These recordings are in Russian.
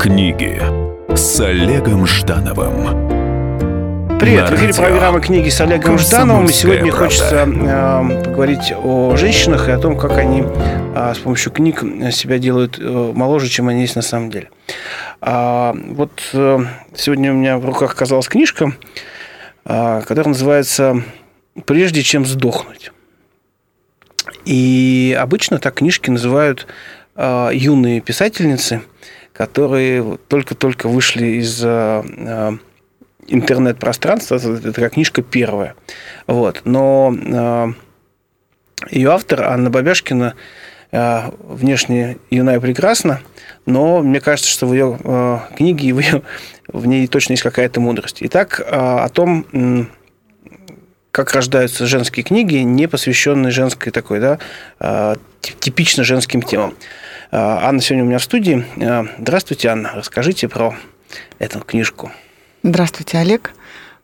Книги с Олегом Ждановым. Привет, в эфире программы «Книги» с Олегом Ждановым. И сегодня правда. хочется э, поговорить о женщинах и о том, как они э, с помощью книг себя делают э, моложе, чем они есть на самом деле. А, вот э, сегодня у меня в руках оказалась книжка, э, которая называется «Прежде чем сдохнуть». И обычно так книжки называют э, юные писательницы, которые только-только вышли из э, э интернет-пространства. Это такая книжка первая. Вот. Но э, ее автор Анна Бабяшкина внешне юная и прекрасна, но мне кажется, что в ее книге в, ее, в ней точно есть какая-то мудрость. Итак, о том, как рождаются женские книги, не посвященные женской такой, да, типично женским темам. А, Анна сегодня у меня в студии. А, здравствуйте, Анна. Расскажите про эту книжку. Здравствуйте, Олег.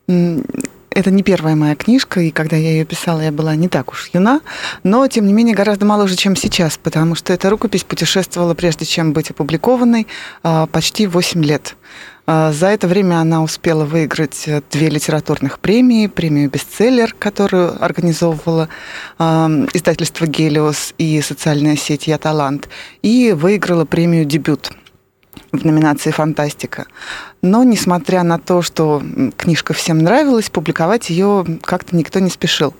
Это не первая моя книжка, и когда я ее писала, я была не так уж юна, но, тем не менее, гораздо моложе, чем сейчас, потому что эта рукопись путешествовала, прежде чем быть опубликованной, почти 8 лет. А, за это время она успела выиграть э, две литературных премии, премию «Бестселлер», которую организовывала издательство «Гелиос» и социальная сеть «Я талант», и выиграла премию «Дебют» в номинации «Фантастика». Но, несмотря на то, что книжка всем нравилась, публиковать ее как-то никто не спешил.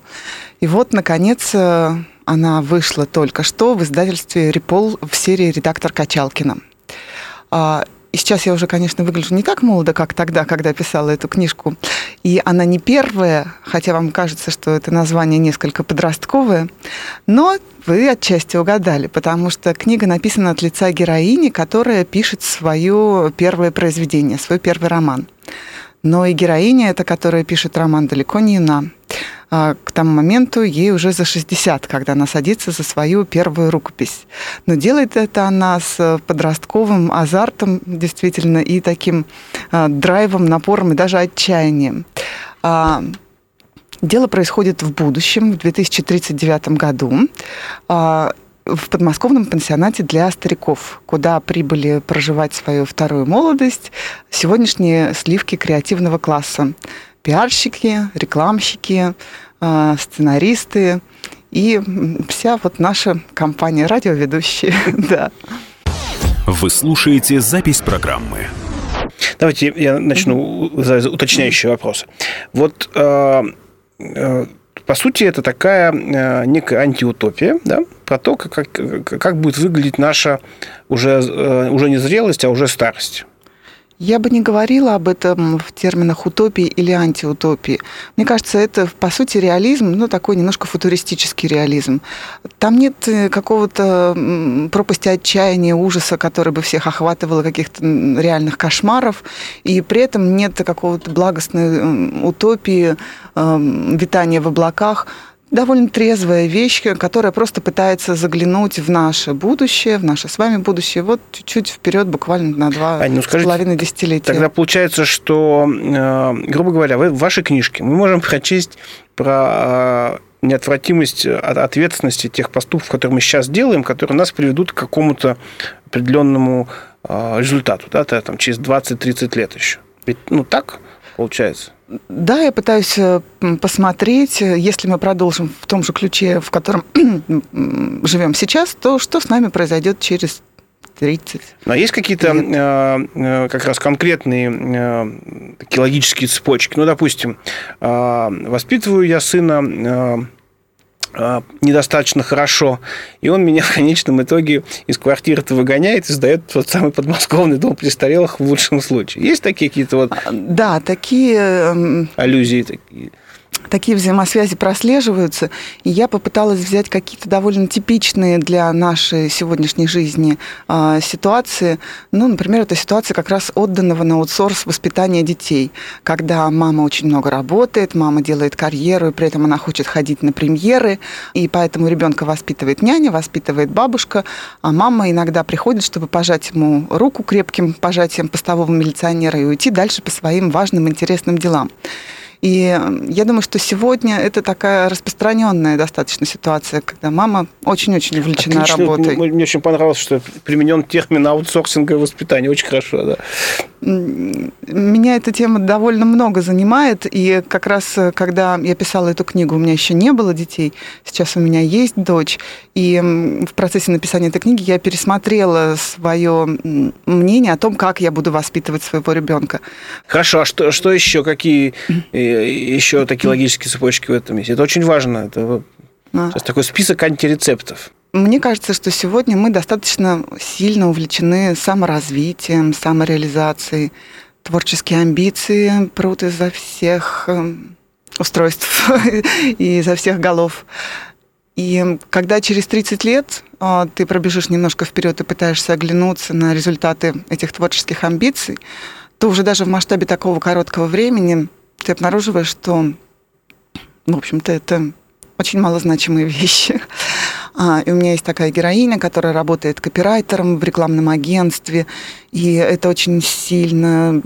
И вот, наконец, э, она вышла только что в издательстве «Репол» в серии «Редактор Качалкина». И сейчас я уже, конечно, выгляжу не так молодо, как тогда, когда писала эту книжку. И она не первая, хотя вам кажется, что это название несколько подростковое. Но вы отчасти угадали, потому что книга написана от лица героини, которая пишет свое первое произведение, свой первый роман. Но и героиня, эта, которая пишет роман, далеко не юна. А, к тому моменту ей уже за 60, когда она садится за свою первую рукопись. Но делает это она с подростковым азартом, действительно, и таким а, драйвом, напором и даже отчаянием. А, дело происходит в будущем, в 2039 году в подмосковном пансионате для стариков, куда прибыли проживать свою вторую молодость сегодняшние сливки креативного класса пиарщики, рекламщики, а, сценаристы и вся вот наша компания радиоведущие, да. Вы слушаете запись программы. Давайте я начну уточняющие вопросы. Вот э, э, по сути это такая э, некая антиутопия, да, про то, как, как, как будет выглядеть наша уже, э, уже не зрелость, а уже старость. Я бы не говорила об этом в терминах утопии или антиутопии. Мне кажется, это, по сути, реализм, ну, такой немножко футуристический реализм. Там нет э, какого-то пропасти отчаяния, ужаса, который бы всех охватывало, каких-то реальных кошмаров, и при этом нет какого-то благостной утопии, витания в облаках довольно трезвая вещь, которая просто пытается заглянуть в наше будущее, в наше с вами будущее, вот чуть-чуть вперед, буквально на два Ань, ну, скажите, с половиной десятилетия. Тогда получается, что, э, грубо говоря, в вашей книжке мы можем прочесть про э, неотвратимость ответственности тех поступков, которые мы сейчас делаем, которые нас приведут к какому-то определенному э, результату, да, там, через 20-30 лет еще. Ведь, ну, так получается. Да, я пытаюсь э, посмотреть, э, если мы продолжим в том же ключе, в котором живем сейчас, то что с нами произойдет через 30. Но есть какие-то э, как раз конкретные такие логические цепочки. Ну, допустим, воспитываю я сына недостаточно хорошо, и он меня в конечном итоге из квартиры-то выгоняет и сдает тот самый подмосковный дом престарелых в лучшем случае. Есть такие какие-то вот... А, да, такие... Эм, аллюзии такие такие взаимосвязи прослеживаются, и я попыталась взять какие-то довольно типичные для нашей сегодняшней жизни э, ситуации. Ну, например, это ситуация как раз отданного на аутсорс воспитания детей, когда мама очень много работает, мама делает карьеру, и при этом она хочет ходить на премьеры, и поэтому ребенка воспитывает няня, воспитывает бабушка, а мама иногда приходит, чтобы пожать ему руку крепким пожатием постового милиционера и уйти дальше по своим важным, интересным делам. И я думаю, что сегодня это такая распространенная достаточно ситуация, когда мама очень-очень увлечена Отлично. работой. Мне очень понравилось, что применен термин аутсорсинга и воспитания. Очень хорошо, да. Меня эта тема довольно много занимает, и как раз э, когда я писала эту книгу, у меня еще не было детей, сейчас у меня есть дочь, и в процессе написания этой книги я пересмотрела свое мнение о том, как я буду воспитывать своего ребенка. Хорошо, а что, что еще? Какие э, еще такие логические цепочки в этом есть? Это очень важно. Это а. сейчас такой список антирецептов. Мне кажется, что сегодня мы достаточно сильно увлечены саморазвитием, самореализацией. Творческие амбиции прут изо всех эм, устройств и изо всех голов. И когда через 30 лет а, ты пробежишь немножко вперед и пытаешься оглянуться на результаты этих творческих амбиций, то уже даже в масштабе такого короткого времени ты обнаруживаешь, что, в общем-то, это очень малозначимые вещи. А, и у меня есть такая героиня, которая работает копирайтером в рекламном агентстве, и это очень сильно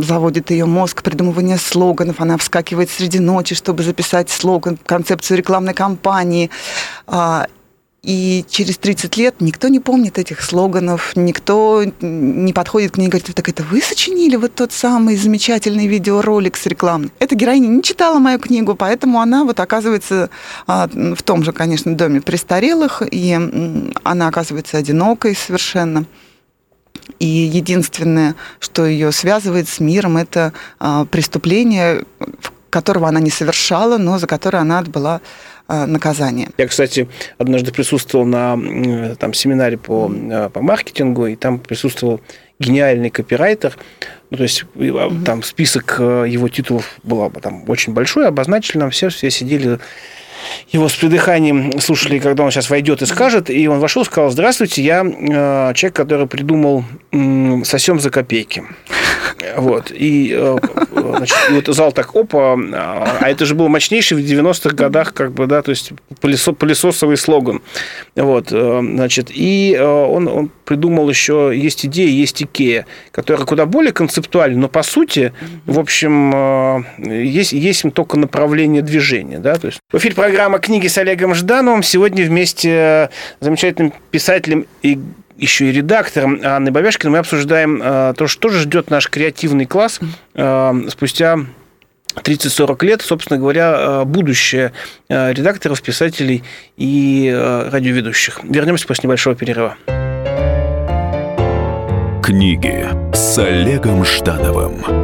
заводит ее мозг, придумывание слоганов. Она вскакивает среди ночи, чтобы записать слоган, концепцию рекламной кампании. А, и через 30 лет никто не помнит этих слоганов, никто не подходит к ней и говорит, так это вы сочинили вот тот самый замечательный видеоролик с рекламой. Эта героиня не читала мою книгу, поэтому она вот оказывается а, в том же, конечно, доме престарелых, и она оказывается одинокой совершенно. И единственное, что ее связывает с миром, это а, преступление, которого она не совершала, но за которое она отбыла Э, наказание. Я, кстати, однажды присутствовал на там, семинаре по, э, по маркетингу, и там присутствовал гениальный копирайтер. Ну, то есть mm там список э, его титулов был там очень большой, обозначили нам все, все сидели его с придыханием слушали, когда он сейчас войдет и скажет, и он вошел сказал, здравствуйте, я э, человек, который придумал э, «Сосем за копейки». Вот. И, э, значит, и вот зал так, опа, а это же был мощнейший в 90-х годах, как бы, да, то есть пылесо, пылесосовый слоган. Вот, э, значит, и э, он, он придумал еще, есть идея, есть Икея, которая куда более концептуальна, но по сути, в общем, есть, есть только направление движения, да, то есть в эфире программа «Книги с Олегом Ждановым». Сегодня вместе с замечательным писателем и еще и редактором Анной Бабяшкиной мы обсуждаем э, то, что же ждет наш креативный класс э, спустя 30-40 лет, собственно говоря, э, будущее редакторов, писателей и радиоведущих. Вернемся после небольшого перерыва. Книги с Олегом Ждановым.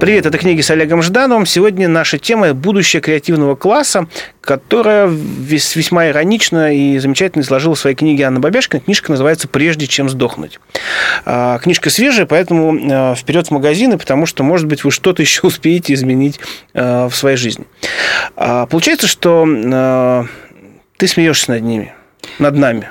Привет, это книги с Олегом Ждановым. Сегодня наша тема – будущее креативного класса, которая весьма иронично и замечательно изложила в своей книге Анна Бабяшкина. Книжка называется «Прежде чем сдохнуть». А, книжка свежая, поэтому а, вперед в магазины, потому что, может быть, вы что-то еще успеете изменить а, в своей жизни. Получается, что ты смеешься над ними, над нами.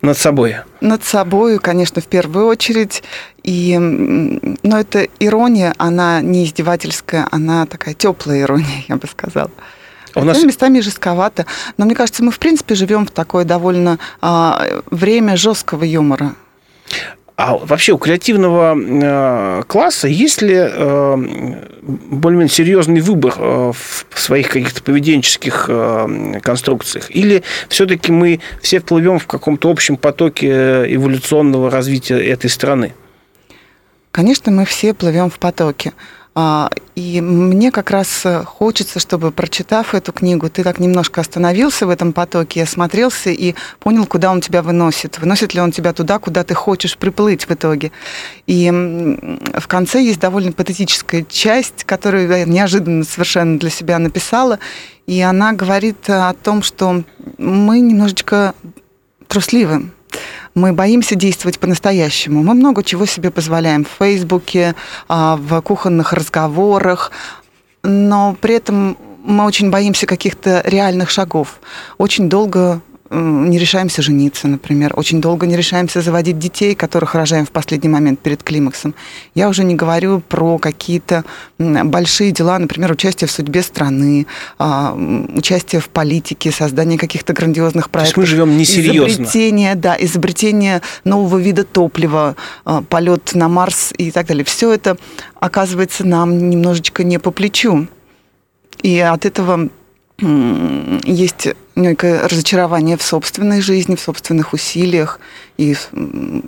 Над собой. Над собой, конечно, в первую очередь. И, но эта ирония, она не издевательская, она такая теплая ирония, я бы сказала. А у нас... местами жестковато. Но мне кажется, мы, в принципе, живем в такое довольно а, время жесткого юмора. А вообще у креативного э, класса есть ли э, более-менее серьезный выбор э, в своих каких-то поведенческих конструкциях? Или все-таки мы все плывем в каком-то общем потоке эволюционного развития этой страны? Конечно, мы все плывем в потоке. А, и мне как раз хочется, чтобы, прочитав эту книгу, ты так немножко остановился в этом потоке, осмотрелся и понял, куда он тебя выносит. Выносит ли он тебя туда, куда ты хочешь приплыть в итоге. И в конце есть довольно патетическая часть, которую я неожиданно совершенно для себя написала. И она говорит о том, что мы немножечко трусливы мы боимся действовать по-настоящему. Мы много чего себе позволяем в Фейсбуке, а, в кухонных разговорах, но при этом мы очень боимся каких-то реальных шагов. Очень долго не решаемся жениться, например, очень долго не решаемся заводить детей, которых рожаем в последний момент перед климаксом. Я уже не говорю про какие-то большие дела, например, участие в судьбе страны, а, участие в политике, создание каких-то грандиозных проектов. То есть мы живем несерьезно. Изобретение, да, изобретение нового вида топлива, а, полет на Марс и так далее. Все это оказывается нам немножечко не по плечу. И от этого есть некое разочарование в собственной жизни, в собственных усилиях, и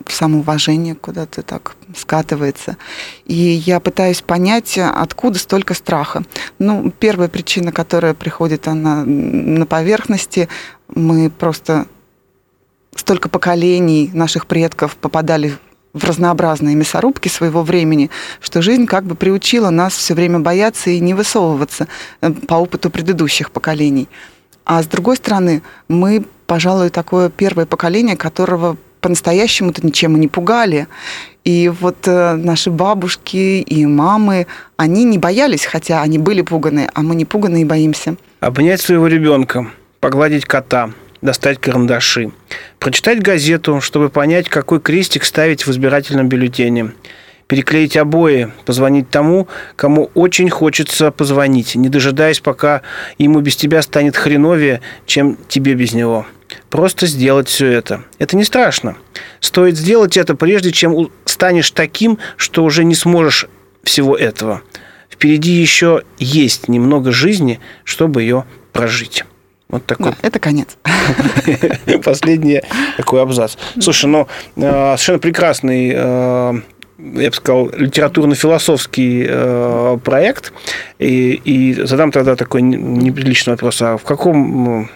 самоуважение куда-то так скатывается. И я пытаюсь понять, откуда столько страха. Ну, первая причина, которая приходит она на поверхности, мы просто столько поколений наших предков попадали в разнообразные мясорубки своего времени, что жизнь как бы приучила нас все время бояться и не высовываться э, по опыту предыдущих поколений. А с другой стороны, мы, пожалуй, такое первое поколение, которого по-настоящему-то ничем и не пугали. И вот э, наши бабушки и мамы, они не боялись, хотя они были пуганы, а мы не пуганы и боимся. Обнять своего ребенка, погладить кота – достать карандаши, прочитать газету, чтобы понять, какой крестик ставить в избирательном бюллетене, переклеить обои, позвонить тому, кому очень хочется позвонить, не дожидаясь, пока ему без тебя станет хреновее, чем тебе без него. Просто сделать все это. Это не страшно. Стоит сделать это, прежде чем станешь таким, что уже не сможешь всего этого. Впереди еще есть немного жизни, чтобы ее прожить. Вот такой. Да, это конец. Последний такой абзац. Слушай, ну, э, совершенно прекрасный э, я бы сказал, литературно-философский э, проект. И, и задам тогда такой неприличный вопрос. А в каком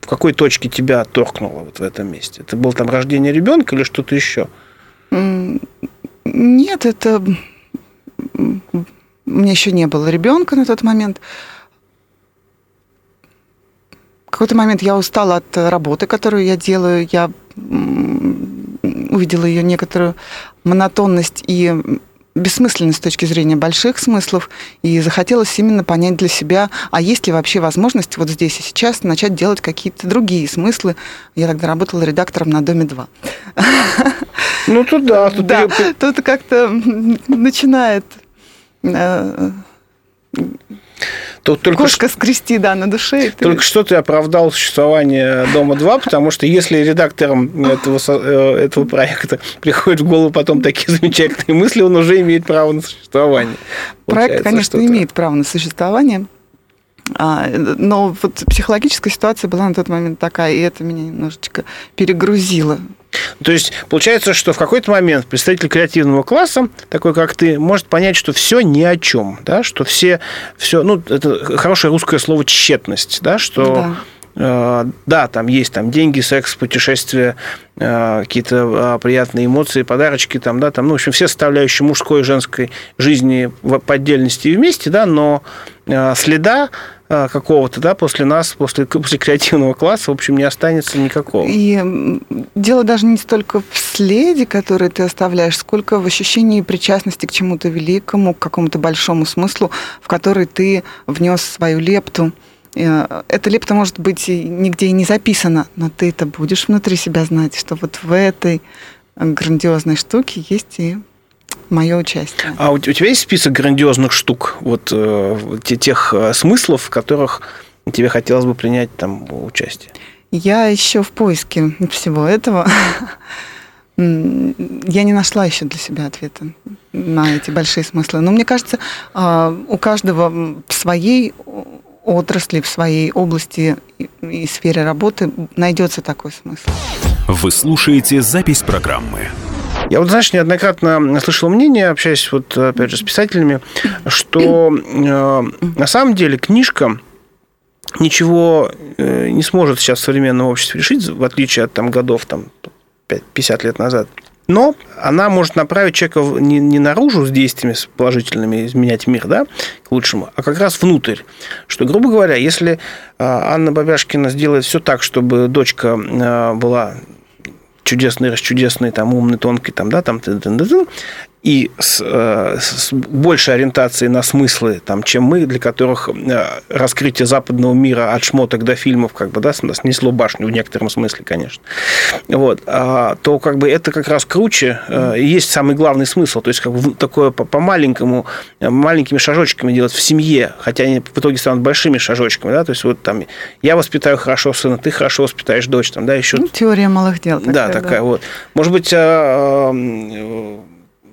в какой точке тебя торкнуло вот в этом месте? Это было там рождение ребенка или что-то еще? Нет, это... У меня еще не было ребенка на тот момент какой-то момент я устала от работы, которую я делаю. Я увидела ее некоторую монотонность и бессмысленность с точки зрения больших смыслов, и захотелось именно понять для себя, а есть ли вообще возможность вот здесь и сейчас начать делать какие-то другие смыслы. Я тогда работала редактором на «Доме-2». Ну, тут да. Тут, да, тут как-то начинает э, то только Кошка скрести, да, на душе. Только ты... что ты оправдал существование Дома-2, потому что если редактором этого, э, этого проекта приходят в голову потом такие замечательные мысли, он уже имеет право на существование. Проект, конечно, имеет право на существование. А, но вот психологическая ситуация была на тот момент такая, и это меня немножечко перегрузило. То есть получается, что в какой-то момент представитель креативного класса, такой как ты, может понять, что все ни о чем, да, что все, все, ну, это хорошее русское слово тщетность, да, что да. Uh, да, там есть там деньги, секс, путешествия, uh, какие-то uh, приятные эмоции, подарочки, там, да, там, ну, в общем, все составляющие мужской и женской жизни в, отдельности и вместе, да, но следа а, какого-то, да, после нас, после, после креативного класса, в общем, не останется никакого. И дело даже не столько в следе, который ты оставляешь, сколько в ощущении причастности к чему-то великому, к какому-то большому смыслу, в который ты внес свою лепту. Э, эта лепта, может быть, нигде и не записана, но ты это будешь внутри себя знать, что вот в этой грандиозной штуке есть и мое участие. А у, тебя есть список грандиозных штук, вот э, тех э, смыслов, в которых тебе хотелось бы принять там участие? Я еще в поиске всего этого. Я не нашла еще для себя ответа на эти большие смыслы. Но мне кажется, а, у каждого в своей отрасли, в своей области и сфере работы найдется такой смысл. Вы слушаете запись программы Я вот, знаешь, неоднократно слышал мнение, общаясь вот, опять же, с писателями, что э, на самом деле книжка ничего э, не сможет сейчас в современном обществе решить, в отличие от там, годов там, 50 лет назад. Но она может направить человека не, не наружу с действиями положительными, изменять мир, да, к лучшему, а как раз внутрь. Что, грубо говоря, если а, Анна Бабяшкина сделает все так, чтобы дочка а, была чудесный, расчудесный, там, умный, тонкий, там, да, там, и с, э, с большей ориентацией на смыслы, там, чем мы, для которых э, раскрытие западного мира от шмоток до фильмов как бы, да, снесло башню в некотором смысле, конечно. Вот. А, то как бы это как раз круче э, и есть самый главный смысл. То есть как бы такое по-маленькому, маленькими шажочками делать в семье, хотя они в итоге станут большими шажочками, да, то есть вот там я воспитаю хорошо сына, ты хорошо воспитаешь дочь, там, да, еще... Ну, теория малых дел. Такая, да, такая да. вот. Может быть,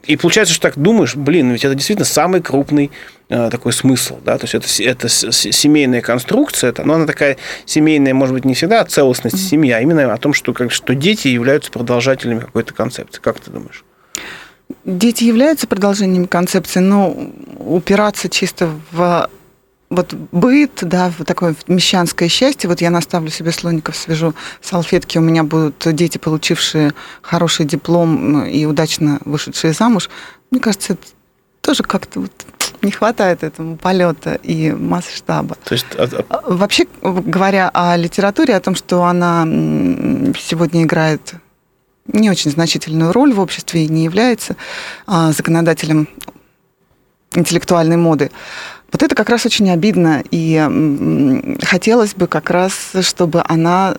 и получается, что так думаешь, блин, ведь это действительно самый крупный э, такой смысл, да, то есть это, это семейная конструкция, это, но она такая семейная, может быть, не всегда о целостности mm-hmm. семьи, а именно о том, что, как, что дети являются продолжателями какой-то концепции. Как ты думаешь? Дети являются продолжением концепции, но упираться чисто в вот быт, да, вот такое мещанское счастье. Вот я наставлю себе слоников, свяжу салфетки, у меня будут дети, получившие хороший диплом и удачно вышедшие замуж. Мне кажется, это тоже как-то вот не хватает этому полета и масштаба. То есть, а, а, а... Вообще, говоря о литературе, о том, что она сегодня играет не очень значительную роль в обществе и не является законодателем интеллектуальной моды, вот это как раз очень обидно, и хотелось бы как раз, чтобы она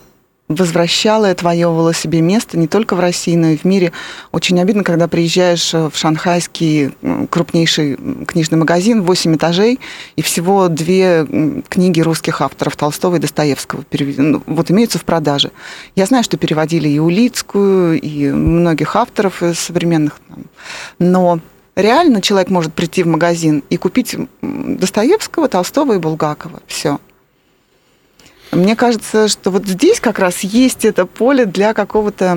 возвращала и отвоевывала себе место не только в России, но и в мире. Очень обидно, когда приезжаешь в шанхайский крупнейший книжный магазин, 8 этажей, и всего две книги русских авторов Толстого и Достоевского ну, вот имеются в продаже. Я знаю, что переводили и Улицкую, и многих авторов современных, но реально человек может прийти в магазин и купить Достоевского, Толстого и Булгакова. Все. Мне кажется, что вот здесь как раз есть это поле для какого-то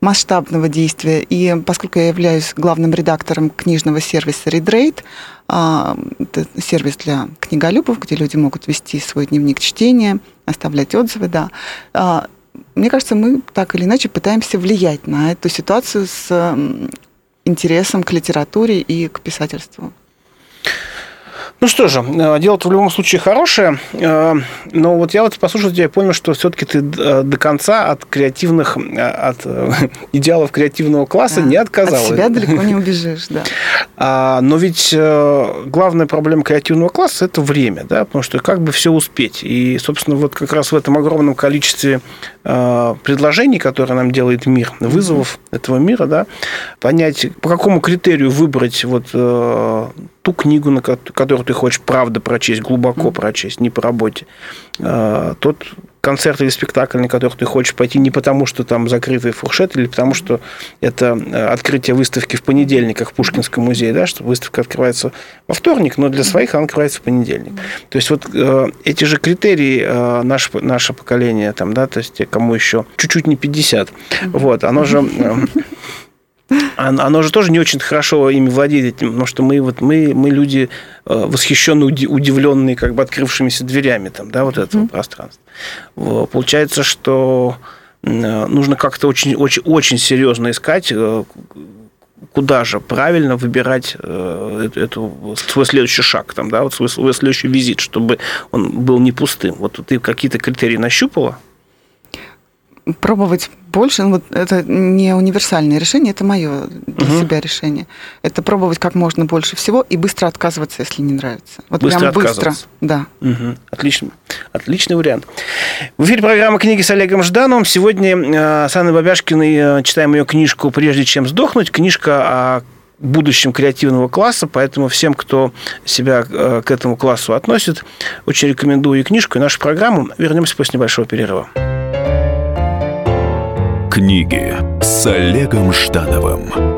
масштабного действия. И поскольку я являюсь главным редактором книжного сервиса ReadRate, а, это сервис для книголюбов, где люди могут вести свой дневник чтения, оставлять отзывы, да, а, мне кажется, мы так или иначе пытаемся влиять на эту ситуацию с интересом к литературе и к писательству. Ну что же, э, дело-то в любом случае хорошее, э, но вот я вот послушал тебя и понял, что все-таки ты э, до конца от креативных, от идеалов креативного класса да, не отказалась. От себя далеко не убежишь, да. А, но ведь главная проблема креативного класса – это время, да, потому что как бы все успеть. И, собственно, вот как раз в этом огромном количестве предложений, которые нам делает мир, вызовов mm-hmm. этого мира, да, понять, по какому критерию выбрать вот ту книгу, на которую ты хочешь правда прочесть, глубоко прочесть, не по работе. А, тот концерт или спектакль, на который ты хочешь пойти не потому, что там закрытый фуршет, или потому, что это э, открытие выставки в понедельниках в Пушкинском музее, да, что выставка открывается во вторник, но для своих она открывается в понедельник. То есть вот э, эти же критерии э, наше, наше поколение, там, да, то есть кому еще чуть-чуть не 50, вот, оно же оно же тоже не очень хорошо ими владеет этим, потому что мы, вот, мы, мы люди э, восхищенно удивленные как бы открывшимися дверями там, да, вот этого mm-hmm. пространства. Получается, что нужно как-то очень, очень, очень серьезно искать, э, куда же правильно выбирать э, эту, свой следующий шаг, там, да, вот свой, свой следующий визит, чтобы он был не пустым. Вот ты какие-то критерии нащупала? пробовать больше. Ну, вот это не универсальное решение, это мое для угу. себя решение. Это пробовать как можно больше всего и быстро отказываться, если не нравится. Вот быстро прям быстро. Да. Угу. Отлично. Отличный вариант. В эфире программа «Книги» с Олегом Ждановым. Сегодня э, с Анной Бабяшкиной э, читаем ее книжку «Прежде чем сдохнуть». Книжка о будущем креативного класса, поэтому всем, кто себя э, к этому классу относит, очень рекомендую и книжку, и нашу программу. Вернемся после небольшого перерыва. Книги с Олегом Ждановым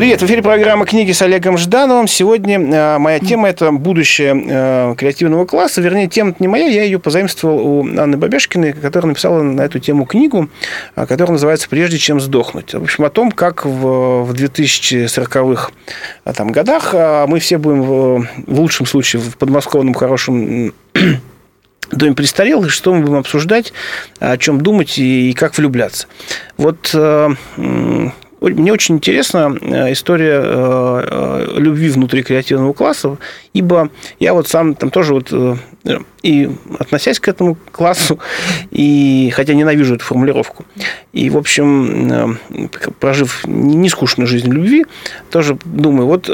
Привет, в эфире программа «Книги с Олегом Ждановым». Сегодня э, моя тема – это будущее э, креативного класса. Вернее, тема не моя, я ее позаимствовал у Анны Бабешкиной, которая написала на эту тему книгу, э, которая называется «Прежде чем сдохнуть». В общем, о том, как в, в 2040-х там, годах мы все будем, в лучшем случае, в подмосковном хорошем доме престарелых, что мы будем обсуждать, о чем думать и, как влюбляться. Вот мне очень интересна э, история э, э, любви внутри креативного класса, ибо я вот сам там тоже вот и относясь к этому классу, и хотя ненавижу эту формулировку, и, в общем, прожив нескучную жизнь любви, тоже думаю, вот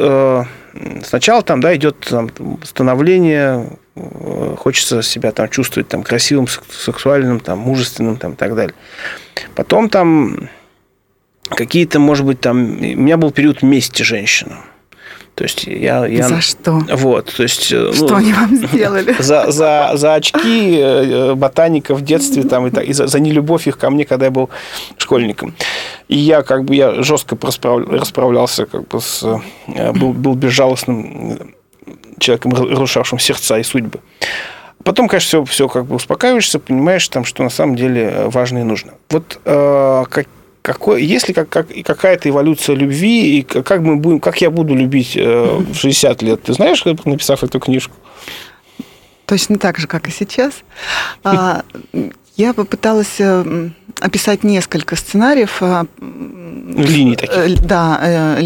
сначала там, да, идет там, становление, хочется себя там чувствовать там красивым, сексуальным, там, мужественным, там, и так далее. Потом там какие-то, может быть, там... У меня был период мести женщинам. То есть я, я... За что? Вот, то есть... Э, что ну, они вам сделали? За, за, за очки э, ботаника в детстве там, и, так, и за, за нелюбовь их ко мне, когда я был школьником. И я как бы я жестко расправлялся как бы с... Э, был, был безжалостным человеком, разрушавшим сердца и судьбы. Потом, конечно, все, все как бы успокаиваешься, понимаешь, там, что на самом деле важно и нужно. Вот э, как, какой, есть ли как, как, какая-то эволюция любви, и как, мы будем, как я буду любить э, в 60 лет? Ты знаешь, написав эту книжку? Точно так же, как и сейчас. А, я попыталась э, описать несколько сценариев. Э, Линий таких. Да,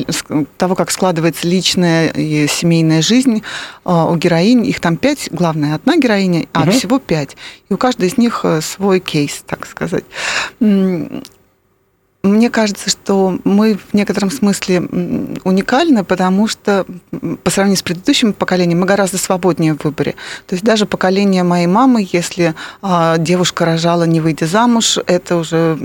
того, как складывается личная и семейная жизнь у героинь. Их там пять, главное, одна героиня, а угу. всего пять. И у каждой из них свой кейс, так сказать. Мне кажется, что мы в некотором смысле уникальны, потому что по сравнению с предыдущим поколением мы гораздо свободнее в выборе. То есть даже поколение моей мамы, если а, девушка рожала, не выйдя замуж, это уже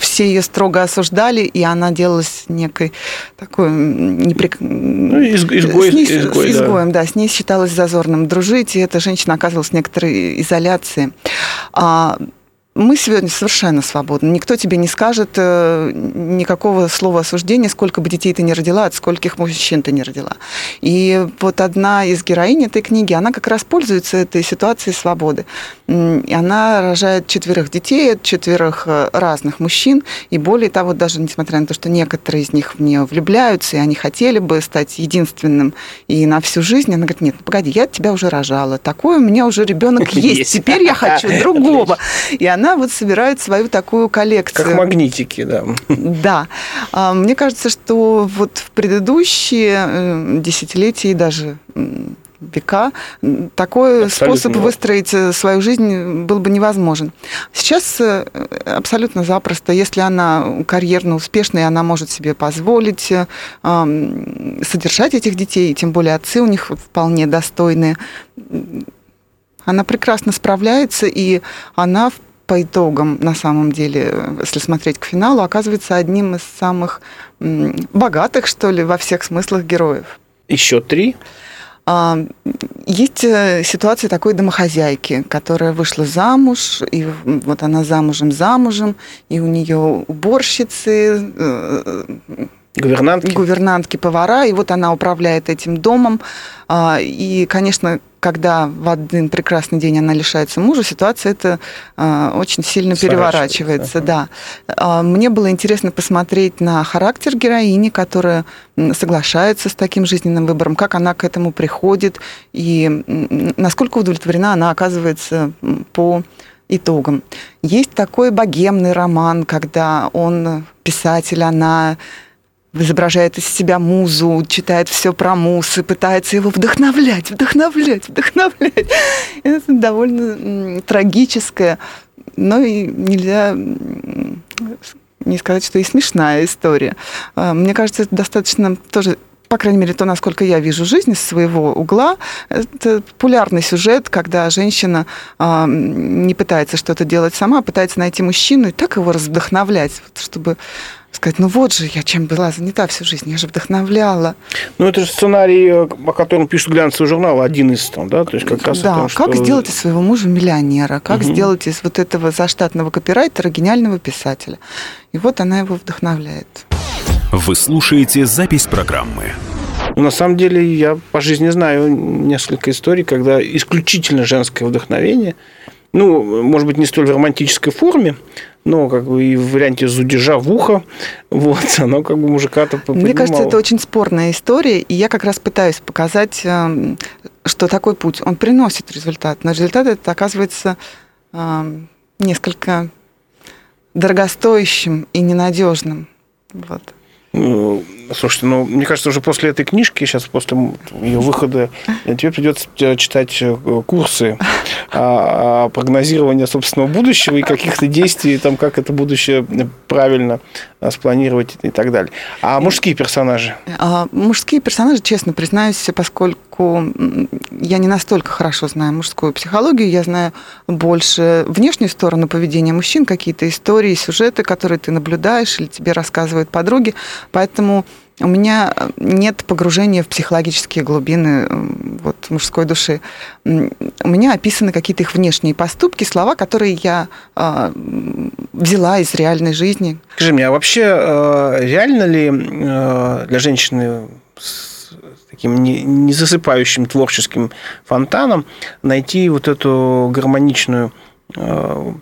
все ее строго осуждали, и она делалась некой такой неприк... ну, изгой, с ней, изгой, с изгоем, да. да, с ней считалось зазорным дружить, и эта женщина оказывалась в некоторой изоляции. А мы сегодня совершенно свободны. Никто тебе не скажет э, никакого слова осуждения, сколько бы детей ты не родила, от скольких мужчин ты не родила. И вот одна из героинь этой книги, она как раз пользуется этой ситуацией свободы. И она рожает четверых детей от четверых э, разных мужчин. И более того, даже несмотря на то, что некоторые из них в нее влюбляются, и они хотели бы стать единственным и на всю жизнь, она говорит, нет, ну, погоди, я тебя уже рожала. Такой у меня уже ребенок есть. Теперь я хочу другого. И она она вот собирает свою такую коллекцию. Как магнитики, да. Да. А, мне кажется, что вот в предыдущие э, десятилетия и даже века такой абсолютно. способ выстроить э, свою жизнь был бы невозможен. Сейчас э, абсолютно запросто, если она карьерно успешная, она может себе позволить содержать этих детей, тем более отцы у них вполне достойные. Она прекрасно справляется, и она по итогам, на самом деле, если смотреть к финалу, оказывается одним из самых богатых, что ли, во всех смыслах героев. Еще три? А, есть э, ситуация такой домохозяйки, которая вышла замуж, и вот она замужем-замужем, и у нее уборщицы, э, Гувернантки. Гувернантки, повара, и вот она управляет этим домом. А, и, конечно, когда в один прекрасный день она лишается мужа, ситуация это а, очень сильно переворачивается. Да. А, мне было интересно посмотреть на характер героини, которая соглашается с таким жизненным выбором, как она к этому приходит, и насколько удовлетворена она оказывается по итогам. Есть такой богемный роман, когда он писатель, она изображает из себя музу, читает все про муз пытается его вдохновлять, вдохновлять, вдохновлять. Это довольно трагическое, но и нельзя не сказать, что и смешная история. А, мне кажется, это достаточно тоже по крайней мере, то, насколько я вижу жизнь с своего угла, это популярный сюжет, когда женщина э, не пытается что-то делать сама, а пытается найти мужчину и так его вдохновлять, чтобы сказать, ну вот же я чем была занята всю жизнь, я же вдохновляла. Ну это же сценарий, о котором пишут глянцевый журнал, один из там, да, то есть как раз да, том, как что... сделать из своего мужа миллионера, как угу. сделать из вот этого заштатного копирайтера гениального писателя. И вот она его вдохновляет. Вы слушаете запись программы. Ну, на самом деле, я по жизни знаю несколько историй, когда исключительно женское вдохновение, ну, может быть, не столь в романтической форме, но как бы и в варианте зудежа в ухо, вот, оно как бы мужика-то поднимало. Мне кажется, это очень спорная история, и я как раз пытаюсь показать, эм, что такой путь, он приносит результат, но результат это оказывается эм, несколько дорогостоящим и ненадежным. Вот. Ну, слушайте, ну, мне кажется, уже после этой книжки, сейчас после ее выхода, тебе придется читать э, курсы о прогнозировании собственного будущего и каких-то действий, там, как это будущее правильно э, спланировать и так далее. А мужские персонажи? А, мужские персонажи, честно признаюсь, поскольку я не настолько хорошо знаю мужскую психологию, я знаю больше внешнюю сторону поведения мужчин, какие-то истории, сюжеты, которые ты наблюдаешь или тебе рассказывают подруги. Поэтому у меня нет погружения в психологические глубины вот, мужской души. У меня описаны какие-то их внешние поступки, слова, которые я э, взяла из реальной жизни. Скажи мне, а вообще э, реально ли э, для женщины с таким незасыпающим творческим фонтаном найти вот эту гармоничную Э,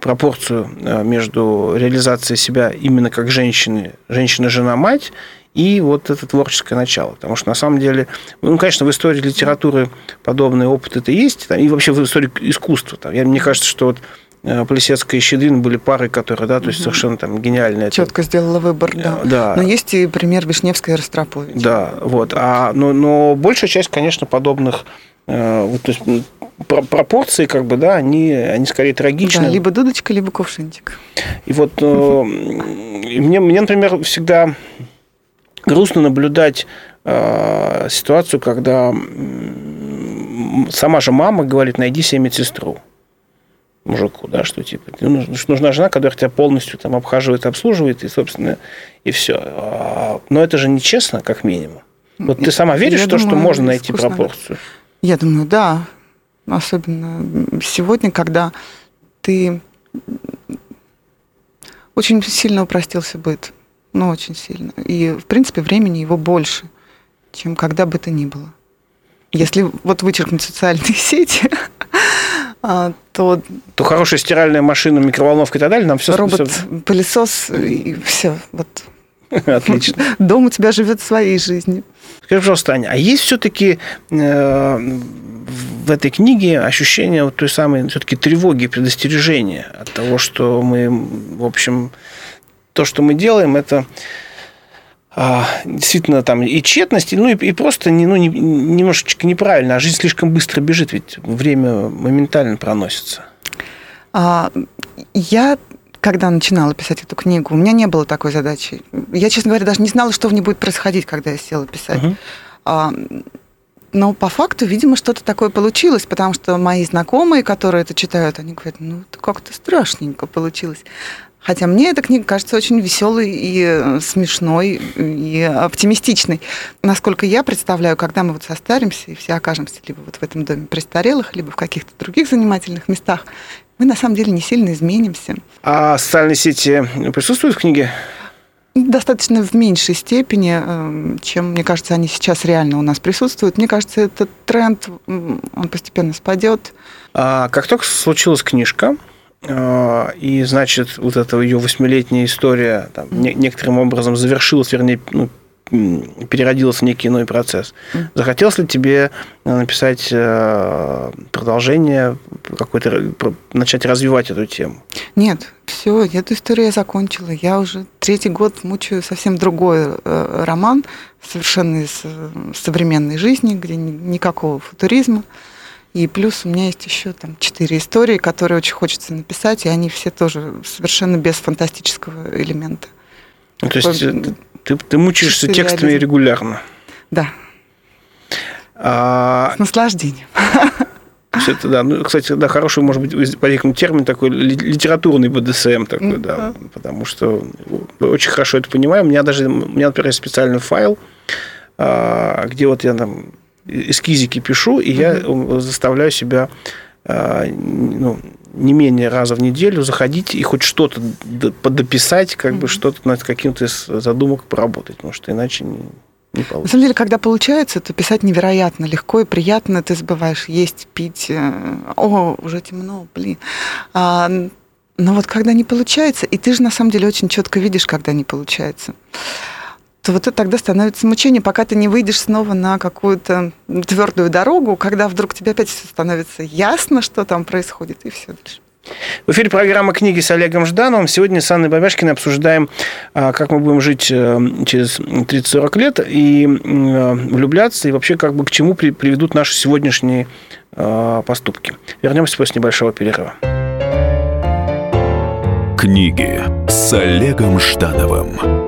пропорцию э, между реализацией себя именно как женщины, женщина-жена-мать, и вот это творческое начало. Потому что на самом деле, ну, конечно, в истории литературы подобный опыт это есть, и вообще в истории искусства. Там, я, мне кажется, что вот э, Плесецкая и Щедрин были пары, которые, да, то есть совершенно там гениальные. Четко сделала выбор, да. да. Но есть и пример Вишневской и Ростропович. Да, вот. А, но, но большая часть, конечно, подобных вот, то есть, пропорции, как бы, да, они, они скорее трагичны. Да, либо дудочка, либо кувшинчик. И вот э, мне, мне, например, всегда грустно наблюдать э, ситуацию, когда сама же мама говорит, найди себе медсестру мужику, да, что типа ну, нужна жена, которая тебя полностью там обхаживает, обслуживает, и, собственно, и все. А, но это же нечестно, как минимум. Вот ты сама веришь Я в то, думаю, что можно найти пропорцию? Я думаю, да. Особенно сегодня, когда ты очень сильно упростился быт. Ну, очень сильно. И, в принципе, времени его больше, чем когда бы то ни было. Если вот вычеркнуть социальные сети, а, то... То хорошая стиральная машина, микроволновка и так далее, нам все... Робот-пылесос и все. Вот. Отлично. Дом у тебя живет своей жизнью. Скажи, пожалуйста, Аня, а есть все-таки э, в этой книге ощущение вот той самой все-таки тревоги, предостережения от того, что мы, в общем, то, что мы делаем, это а, действительно там и тщетность, ну и, и просто не, ну, не, немножечко неправильно, а жизнь слишком быстро бежит, ведь время моментально проносится. А, я когда начинала писать эту книгу, у меня не было такой задачи. Я, честно говоря, даже не знала, что в ней будет происходить, когда я села писать. Uh-huh. А, но по факту, видимо, что-то такое получилось, потому что мои знакомые, которые это читают, они говорят, ну, это как-то страшненько получилось. Хотя мне эта книга кажется очень веселой и э, смешной, и оптимистичной. Насколько я представляю, когда мы вот состаримся и все окажемся либо вот в этом доме престарелых, либо в каких-то других занимательных местах, мы на самом деле не сильно изменимся. А социальные сети присутствуют в книге? Достаточно в меньшей степени, эм, чем, мне кажется, они сейчас реально у нас присутствуют. Мне кажется, этот тренд, он постепенно спадет. А как только случилась книжка, э, и, значит, вот эта ее восьмилетняя история там, некоторым образом завершилась, вернее, ну, переродилась в некий иной процесс. Захотелось ли тебе э, написать э, продолжение, какой-то, начать развивать эту тему? Нет, все, эту историю я закончила. Я уже третий год мучаю совсем другой э, роман, совершенно из современной жизни, где ни, никакого футуризма. И плюс у меня есть еще там четыре истории, которые очень хочется написать, и они все тоже совершенно без фантастического элемента. Ну, то есть ты, ты мучаешься текстами реализм. регулярно? Да. А... С наслаждением. Все это, да. Ну, кстати, да, хороший, может быть, возникнуть термин такой литературный БДСМ такой, mm-hmm. да. Потому что очень хорошо это понимаю. У меня даже, у меня, например, есть специальный файл, а, где вот я там эскизики пишу, и mm-hmm. я заставляю себя ну, не менее раза в неделю заходить и хоть что-то подописать, как mm-hmm. бы что-то над каким-то из задумок поработать, потому что иначе не, не получится. На самом деле, когда получается, то писать невероятно легко и приятно. Ты забываешь есть, пить. Э, о, уже темно, блин. А, но вот когда не получается, и ты же на самом деле очень четко видишь, когда не получается, то вот это тогда становится мучением, пока ты не выйдешь снова на какую-то твердую дорогу, когда вдруг тебе опять все становится ясно, что там происходит, и все дальше. В эфире программа «Книги» с Олегом Ждановым. Сегодня с Анной Бабяшкиной обсуждаем, а, как мы будем жить э, через 30-40 лет и э, влюбляться, и вообще как бы к чему приведут наши сегодняшние э, поступки. Вернемся после небольшого перерыва. Книги с Олегом Ждановым.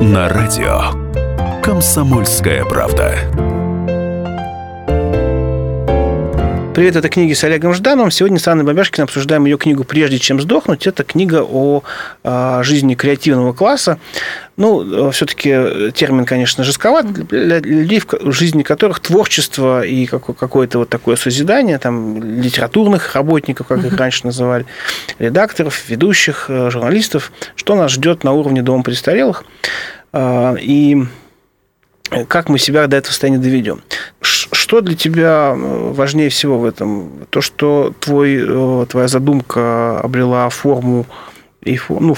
на радио «Комсомольская правда». Привет, это книги с Олегом Ждановым. Сегодня с Анной Бабяшкиной обсуждаем ее книгу «Прежде чем сдохнуть». Это книга о а, жизни креативного класса. Ну, все-таки термин, конечно, жестковат для людей, в жизни которых творчество и какое-то вот такое созидание, там, литературных работников, как их раньше называли, редакторов, ведущих, э, журналистов, что нас ждет на уровне Дома престарелых. И как мы себя до этого состояния доведем. Что для тебя э, важнее всего в этом? То, что твой, э, твоя задумка обрела форму и ну,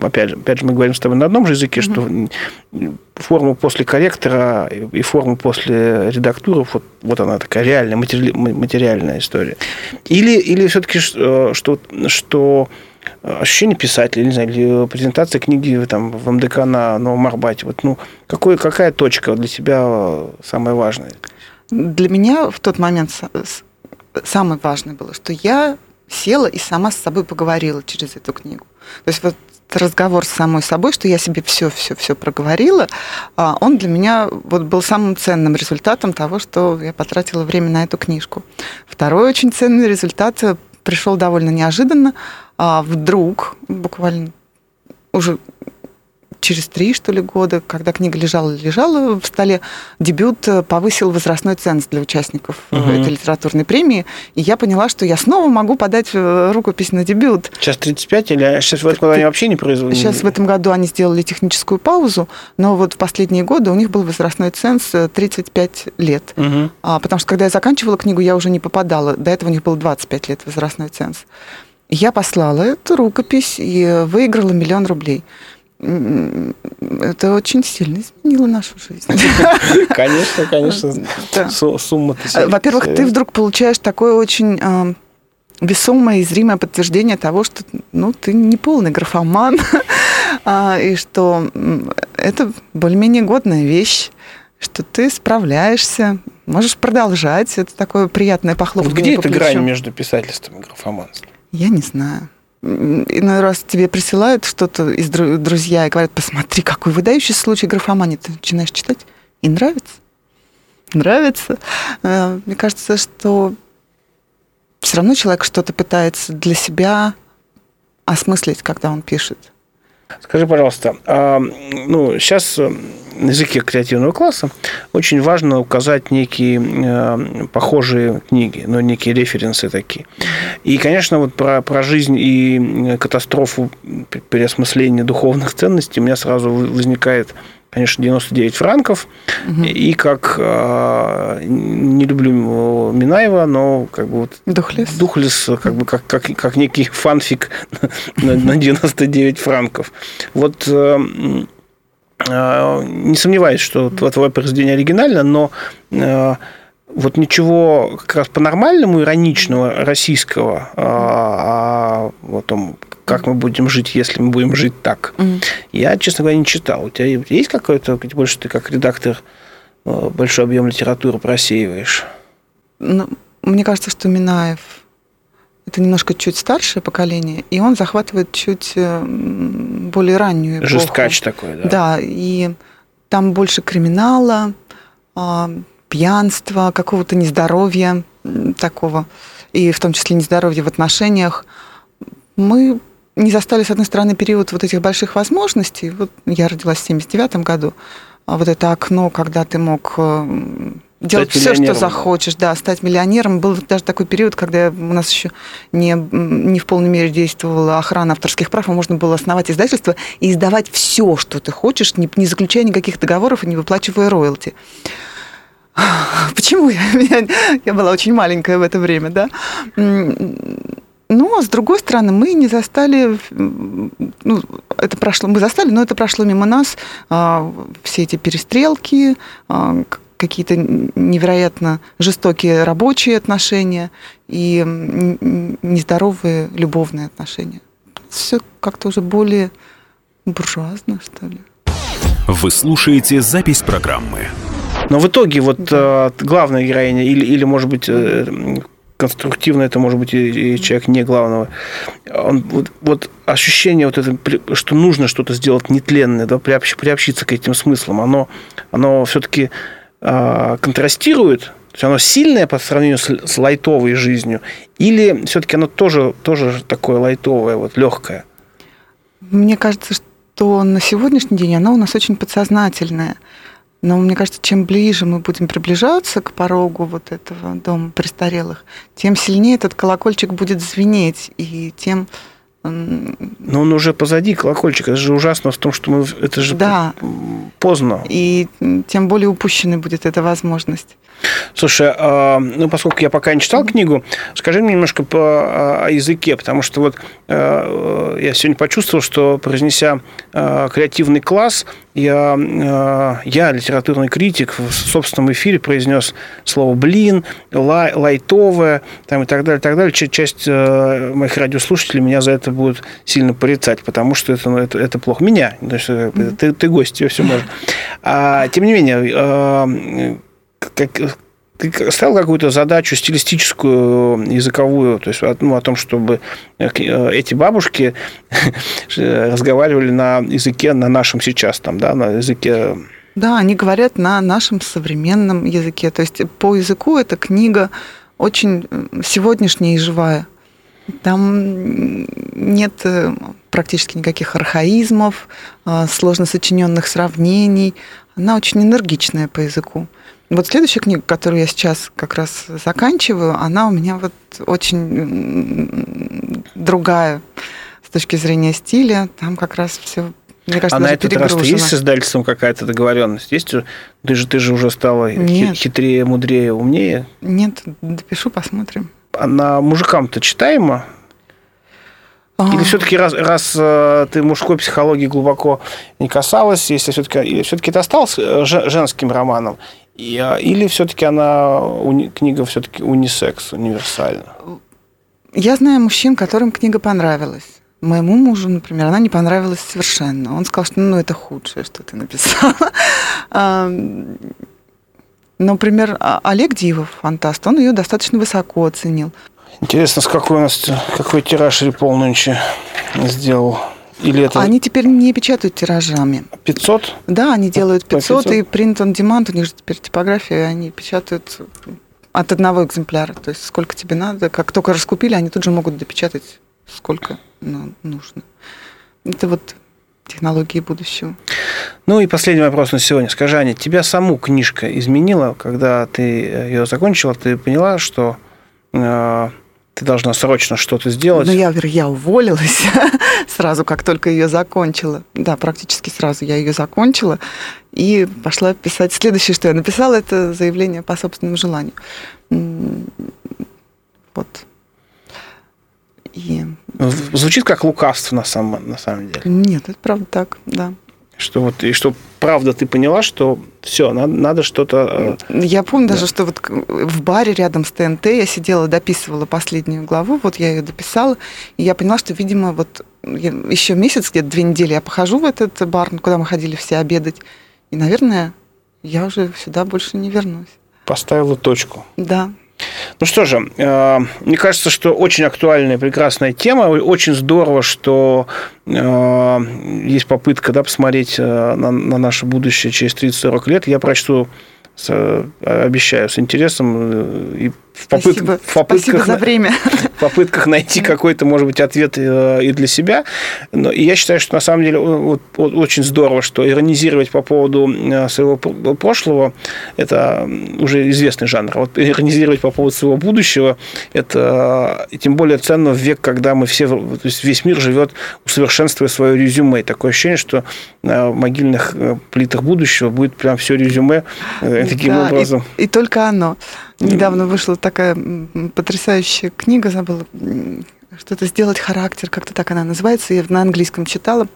опять же, опять же, мы говорим с тобой на одном же языке, mm-hmm. что форму после корректора и форму после редактуры, вот, вот она такая реальная, матери, материальная история. Или, или все-таки, что, что ощущение писателя, не знаю, или презентация книги там, в МДК на Новом Арбате. Вот, ну, какой, какая точка для тебя самая важная? Для меня в тот момент самое важное было, что я села и сама с собой поговорила через эту книгу. То есть вот разговор с самой собой, что я себе все, все, все проговорила, а, он для меня вот был самым ценным результатом того, что я потратила время на эту книжку. Второй очень ценный результат э, пришел довольно неожиданно. А вдруг, буквально уже через три, что ли, года, когда книга лежала-лежала в столе, дебют э, повысил возрастной ценз для участников угу. этой литературной премии. И я поняла, что я снова могу подать э, рукопись на дебют. Сейчас 35 или сейчас в этом году они вообще не производят? Сейчас в этом году они сделали техническую паузу, но вот в последние годы у них был возрастной ценз 35 лет. Угу. А, потому что когда я заканчивала книгу, я уже не попадала. До этого у них был 25 лет возрастной ценз. Я послала эту рукопись и выиграла миллион рублей это очень сильно изменило нашу жизнь. Конечно, конечно. Сумма. Во-первых, ты вдруг получаешь такое очень весомое и зримое подтверждение того, что ну, ты не полный графоман, а, и что это более-менее годная вещь, что ты справляешься, можешь продолжать. Это такое приятное похлопывание. Где эта грань между писательством и графоманством? Я не знаю иной раз тебе присылают что-то из друзья и говорят, посмотри, какой выдающийся случай графомании. Ты начинаешь читать, и нравится. Нравится. Э, мне кажется, что все равно человек что-то пытается для себя осмыслить, когда он пишет. Скажи, пожалуйста, а, ну, сейчас на языке креативного класса очень важно указать некие э, похожие книги, ну, некие референсы такие. И, конечно, вот про, про жизнь и катастрофу переосмысления духовных ценностей у меня сразу возникает конечно, 99 франков. Угу. И как э, не люблю Минаева, но как бы вот Духлес, Духлес как бы как, как, как некий фанфик на, на 99 франков. Вот э, э, не сомневаюсь, что твое произведение оригинально, но э, вот ничего как раз по-нормальному ироничного российского а, вот том, как мы будем жить, если мы будем жить так. Mm. Я, честно говоря, не читал. У тебя есть какой-то, больше ты как редактор э, большой объем литературы просеиваешь? Ну, мне кажется, что Минаев это немножко чуть старшее поколение, и он захватывает чуть э, более раннюю эпоху. Жесткач такой, да. Да, и там больше криминала, а, пьянства, какого-то нездоровья такого, и в том числе нездоровья в отношениях. Мы не застали, с одной стороны, период вот этих больших возможностей. Вот я родилась в 79 году. А вот это окно, когда ты мог э, делать все, что захочешь, да, стать миллионером. Был даже такой период, когда у нас еще не, не в полной мере действовала охрана авторских прав, и можно было основать издательство и издавать все, что ты хочешь, не, не заключая никаких договоров и не выплачивая роялти. Почему я, я, я была очень маленькая в это время, да? Но, с другой стороны, мы не застали, ну, это прошло, мы застали, но это прошло мимо нас, а, все эти перестрелки, а, какие-то невероятно жестокие рабочие отношения и нездоровые любовные отношения. Все как-то уже более буржуазно, что ли. Вы слушаете запись программы. Но в итоге вот да. Э, главная героиня или, или может быть, э, конструктивно это может быть и человек не главного. Он, вот, вот ощущение вот это, что нужно что-то сделать нетленное, да, приобщ, приобщиться к этим смыслам, оно, оно все-таки э, а, контрастирует, то есть оно сильное по сравнению с, с лайтовой жизнью, или все-таки оно тоже, тоже такое лайтовое, вот легкое? Мне кажется, что на сегодняшний день оно у нас очень подсознательное. Но мне кажется, чем ближе мы будем приближаться к порогу вот этого дома престарелых, тем сильнее этот колокольчик будет звенеть, и тем но он уже позади колокольчика. Это же ужасно в том, что мы это же да. поздно. И тем более упущенной будет эта возможность. Слушай, а, ну поскольку я пока не читал книгу, скажи мне немножко по, а, о языке, потому что вот а, я сегодня почувствовал, что произнеся креативный класс, я, я литературный критик, в собственном эфире произнес слово «блин», лай, «лайтовое» там, и так далее, так далее. Часть моих радиослушателей меня за это будет сильно порицать, потому что это, ну, это, это плохо. Меня, есть, mm-hmm. ты, ты гость, тебе все можно. А, тем не менее, как, ты ставил какую-то задачу стилистическую, языковую, то есть ну, о том, чтобы э, эти бабушки разговаривали на языке, на нашем сейчас, там, да, на языке... Да, они говорят на нашем современном языке. То есть по языку эта книга очень сегодняшняя и живая. Там нет э, практически никаких архаизмов, э, сложно сочиненных сравнений. Она очень энергичная по языку. Вот следующая книга, которую я сейчас как раз заканчиваю, она у меня вот очень другая с точки зрения стиля. Там как раз все мне кажется, а на этот раз есть с издательством какая-то договоренность? Есть? Ты же, ты же уже стала Нет. хитрее, мудрее, умнее? Нет, допишу, посмотрим. А на мужикам-то читаемо? А. Или все-таки раз, раз э, ты мужской психологии глубоко не касалась, если все-таки все-таки это осталось э, женским романом, а, или все-таки она книга все-таки унисекс, универсальна? Я знаю мужчин, которым книга понравилась. Моему мужу, например, она не понравилась совершенно. Он сказал, что ну, это худшее, что ты написала. Например, а, Олег Дивов, фантаст, он ее достаточно высоко оценил. Интересно, с какой у нас какой тираж Репол нынче сделал? Или это... Они теперь не печатают тиражами. 500? Да, они делают 500, 500? и print on demand, у них же теперь типография, они печатают от одного экземпляра. То есть сколько тебе надо. Как только раскупили, они тут же могут допечатать сколько ну, нужно. Это вот технологии будущего. Ну и последний вопрос на сегодня. Скажи, Аня, тебя саму книжка изменила, когда ты ее закончила? Ты поняла, что э, ты должна срочно что-то сделать? Ну, я, я уволилась сразу, как только ее закончила. Да, практически сразу я ее закончила и пошла писать. Следующее, что я написала, это заявление по собственному желанию. Вот. И... Звучит как лукавство на самом, на самом деле. Нет, это правда так, да. Что вот, и что правда ты поняла, что все, надо, надо что-то... Э, я помню да. даже, что вот в баре рядом с ТНТ я сидела, дописывала последнюю главу, вот я ее дописала, и я поняла, что, видимо, вот еще месяц, где-то две недели я похожу в этот бар, куда мы ходили все обедать, и, наверное, я уже сюда больше не вернусь. Поставила точку. Да. Ну что же, э, мне кажется, что очень актуальная, прекрасная тема. Очень здорово, что э, есть попытка да, посмотреть э, на, на наше будущее через 30-40 лет. Я прочту с, обещаю, с интересом и в, попыт... Спасибо. в попытках, Спасибо за время. Попытках найти какой-то, может быть, ответ э, и для себя. Но я считаю, что на самом деле вот, вот, очень здорово, что иронизировать по поводу э, своего прошлого – это уже известный жанр. Вот иронизировать по поводу своего будущего – это и тем более ценно в век, когда мы все, то есть весь мир живет, усовершенствуя свое резюме. И такое ощущение, что на могильных э, плитах будущего будет прям все резюме таким да, образом. И, и только оно. Недавно вышла такая потрясающая книга, забыла, что-то «Сделать характер», как-то так она называется, я на английском читала,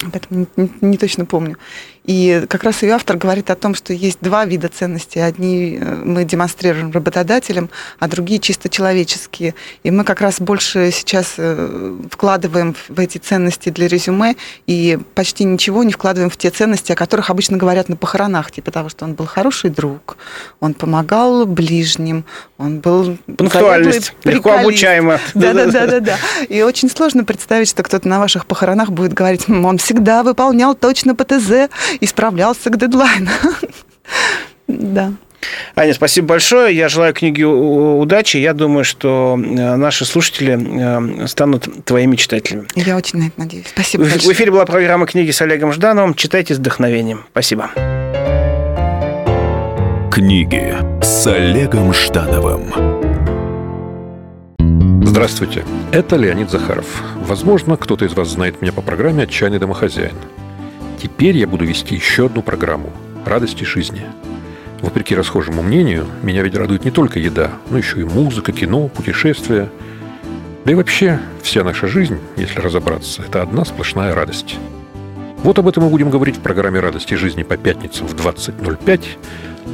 поэтому не, не точно помню. И как раз ее автор говорит о том, что есть два вида ценностей. Одни э, мы демонстрируем работодателям, а другие чисто человеческие. И мы как раз больше сейчас э, вкладываем в эти ценности для резюме и почти ничего не вкладываем в те ценности, о которых обычно говорят на похоронах, типа того, что он был хороший друг, он помогал ближним, он был... Пунктуальность, легко обучаемо. Да-да-да. И очень сложно представить, что кто-то на ваших похоронах будет говорить, он всегда выполнял точно ПТЗ, и справлялся к дедлайну. Да. Аня, спасибо большое. Я желаю книге удачи. Я думаю, что э, наши слушатели э, станут твоими читателями. Я очень на это надеюсь. Спасибо В, большое. в эфире была программа «Книги с Олегом Ждановым». Читайте с вдохновением. Спасибо. Книги с Олегом Ждановым. Здравствуйте, это Леонид Захаров. Возможно, кто-то из вас знает меня по программе «Отчаянный домохозяин». Теперь я буду вести еще одну программу «Радости жизни». Вопреки расхожему мнению, меня ведь радует не только еда, но еще и музыка, кино, путешествия. Да и вообще, вся наша жизнь, если разобраться, это одна сплошная радость. Вот об этом мы будем говорить в программе «Радости жизни» по пятницам в 20.05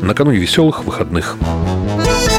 накануне веселых выходных. Музыка